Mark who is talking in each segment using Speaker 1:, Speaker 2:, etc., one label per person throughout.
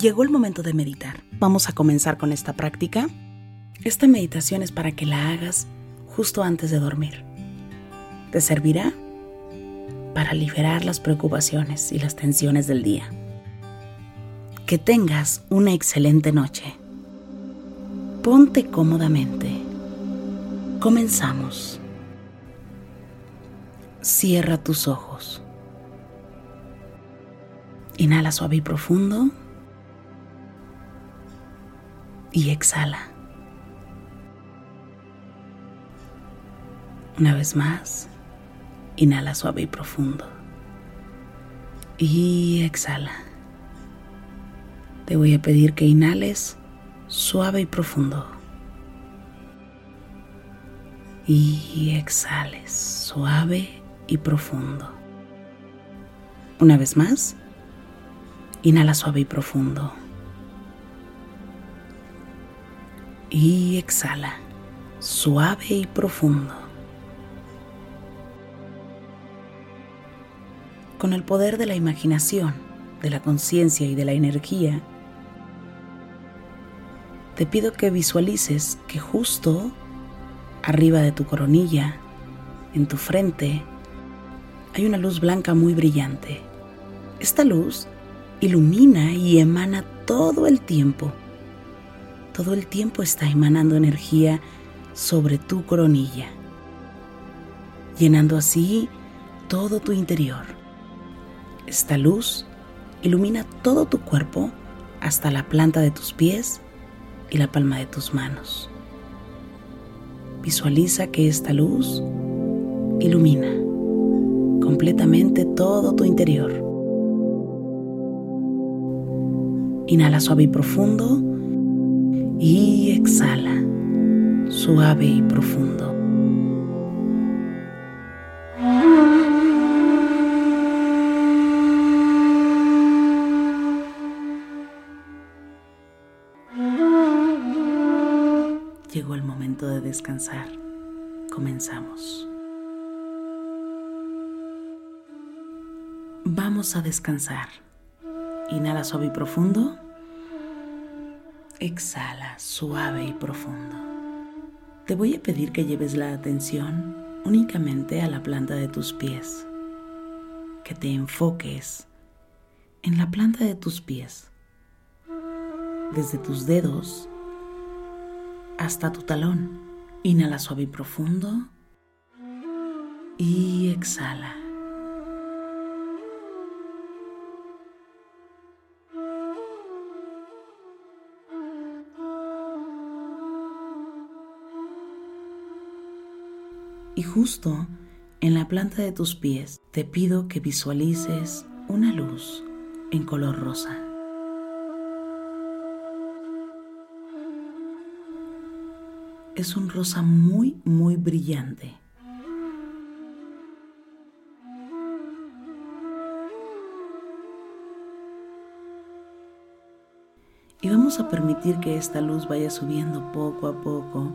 Speaker 1: Llegó el momento de meditar. Vamos a comenzar con esta práctica. Esta meditación es para que la hagas justo antes de dormir. Te servirá para liberar las preocupaciones y las tensiones del día. Que tengas una excelente noche. Ponte cómodamente. Comenzamos. Cierra tus ojos. Inhala suave y profundo y exhala. Una vez más, inhala suave y profundo. Y exhala. Te voy a pedir que inhales suave y profundo. Y exhales suave y profundo. Una vez más, inhala suave y profundo. Y exhala, suave y profundo. Con el poder de la imaginación, de la conciencia y de la energía, te pido que visualices que justo arriba de tu coronilla, en tu frente, hay una luz blanca muy brillante. Esta luz ilumina y emana todo el tiempo todo el tiempo está emanando energía sobre tu coronilla, llenando así todo tu interior. Esta luz ilumina todo tu cuerpo hasta la planta de tus pies y la palma de tus manos. Visualiza que esta luz ilumina completamente todo tu interior. Inhala suave y profundo y exhala suave y profundo. Llegó el momento de descansar. Comenzamos. Vamos a descansar. Inhala suave y profundo. Exhala suave y profundo. Te voy a pedir que lleves la atención únicamente a la planta de tus pies, que te enfoques en la planta de tus pies, desde tus dedos hasta tu talón. Inhala suave y profundo y exhala. Y justo en la planta de tus pies te pido que visualices una luz en color rosa. Es un rosa muy, muy brillante. Y vamos a permitir que esta luz vaya subiendo poco a poco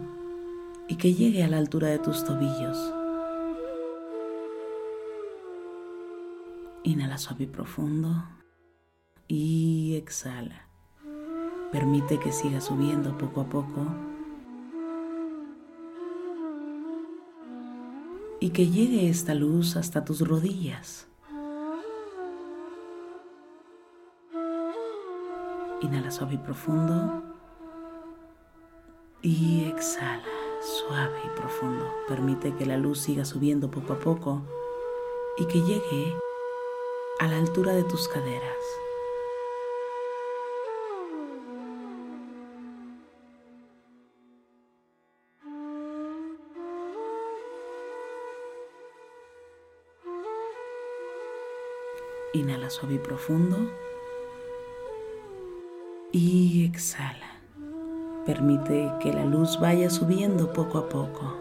Speaker 1: y que llegue a la altura de tus tobillos. Inhala suave y profundo y exhala. Permite que siga subiendo poco a poco y que llegue esta luz hasta tus rodillas. Inhala suave y profundo y exhala suave y profundo. Permite que la luz siga subiendo poco a poco y que llegue a la altura de tus caderas. Inhala suave y profundo y exhala. Permite que la luz vaya subiendo poco a poco.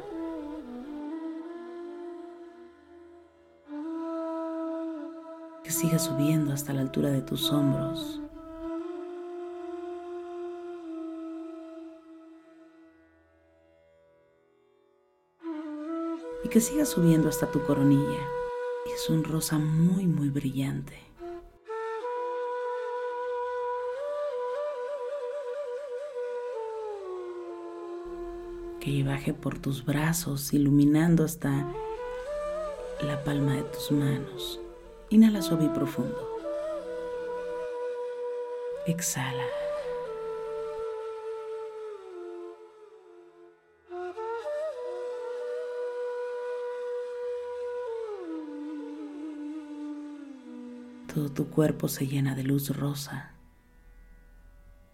Speaker 1: Que siga subiendo hasta la altura de tus hombros. Y que siga subiendo hasta tu coronilla. Es un rosa muy, muy brillante. Que baje por tus brazos, iluminando hasta la palma de tus manos. Inhala suave y profundo. Exhala. Todo tu cuerpo se llena de luz rosa,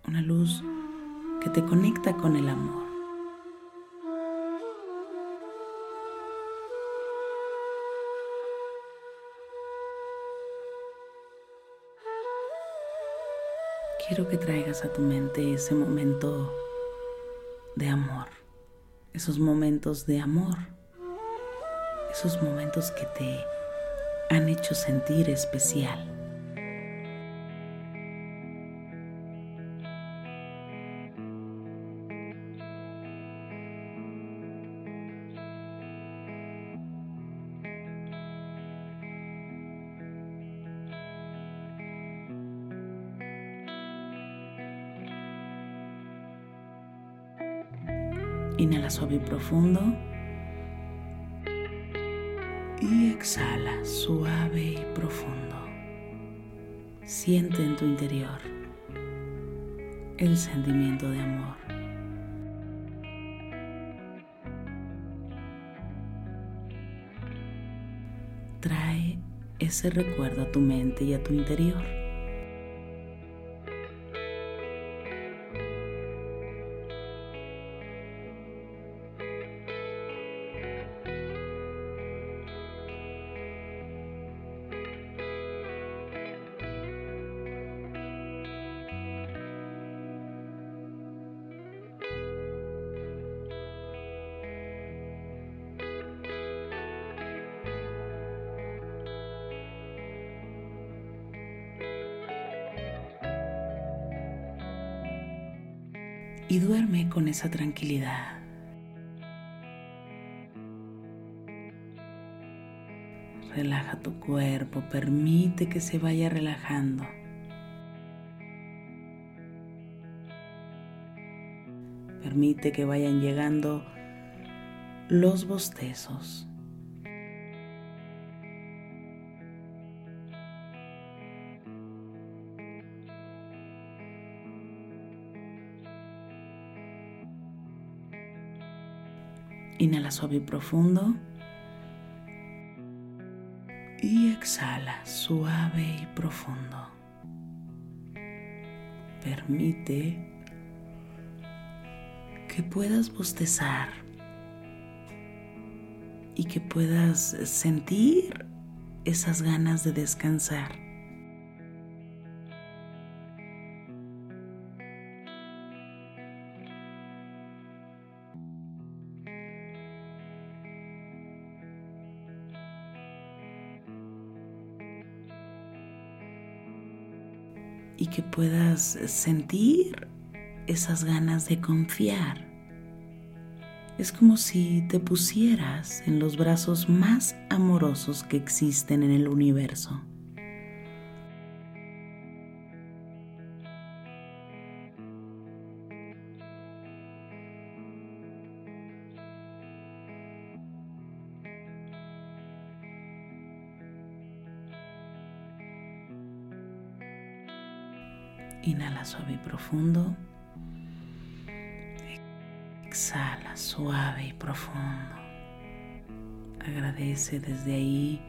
Speaker 1: una luz que te conecta con el amor. Quiero que traigas a tu mente ese momento de amor, esos momentos de amor, esos momentos que te han hecho sentir especial. Inhala suave y profundo y exhala suave y profundo. Siente en tu interior el sentimiento de amor. Trae ese recuerdo a tu mente y a tu interior. Y duerme con esa tranquilidad. Relaja tu cuerpo, permite que se vaya relajando. Permite que vayan llegando los bostezos. Inhala suave y profundo. Y exhala suave y profundo. Permite que puedas bostezar y que puedas sentir esas ganas de descansar. Y que puedas sentir esas ganas de confiar. Es como si te pusieras en los brazos más amorosos que existen en el universo. Inhala suave y profundo. Exhala suave y profundo. Agradece desde ahí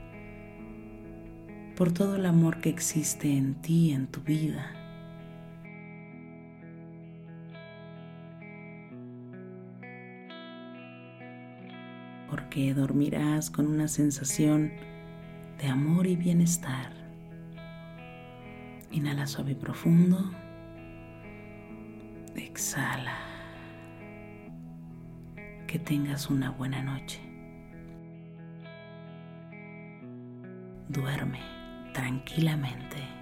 Speaker 1: por todo el amor que existe en ti, en tu vida. Porque dormirás con una sensación de amor y bienestar. Inhala suave y profundo. Exhala. Que tengas una buena noche. Duerme tranquilamente.